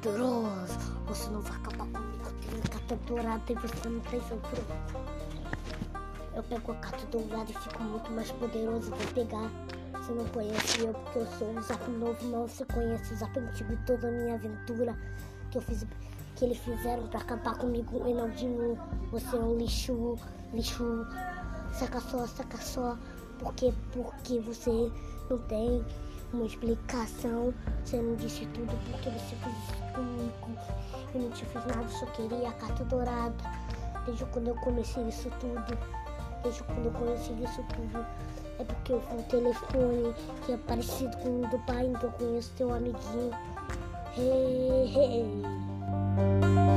poderoso. Você não vai acabar comigo. Tenho carta dourada e você não tem seu pronto. Eu pego a carta dourada e fico muito mais poderoso. Vou pegar. Você não conhece eu porque eu sou o Zap novo, mas você conhece o Zap antigo e toda a minha aventura que eu fiz, que eles fizeram pra acabar comigo. Enaldinho, você é um lixo, lixo. Saca só, saca só. Porque, porque você não tem uma explicação. Você não disse tudo porque você fez isso comigo. Eu não te fiz nada, só queria a carta dourada. Desde quando eu comecei isso tudo. Desde quando eu conheci isso tudo. É porque eu fui um telefone que é parecido com o do pai, então eu conheço teu amiguinho. Hey, hey.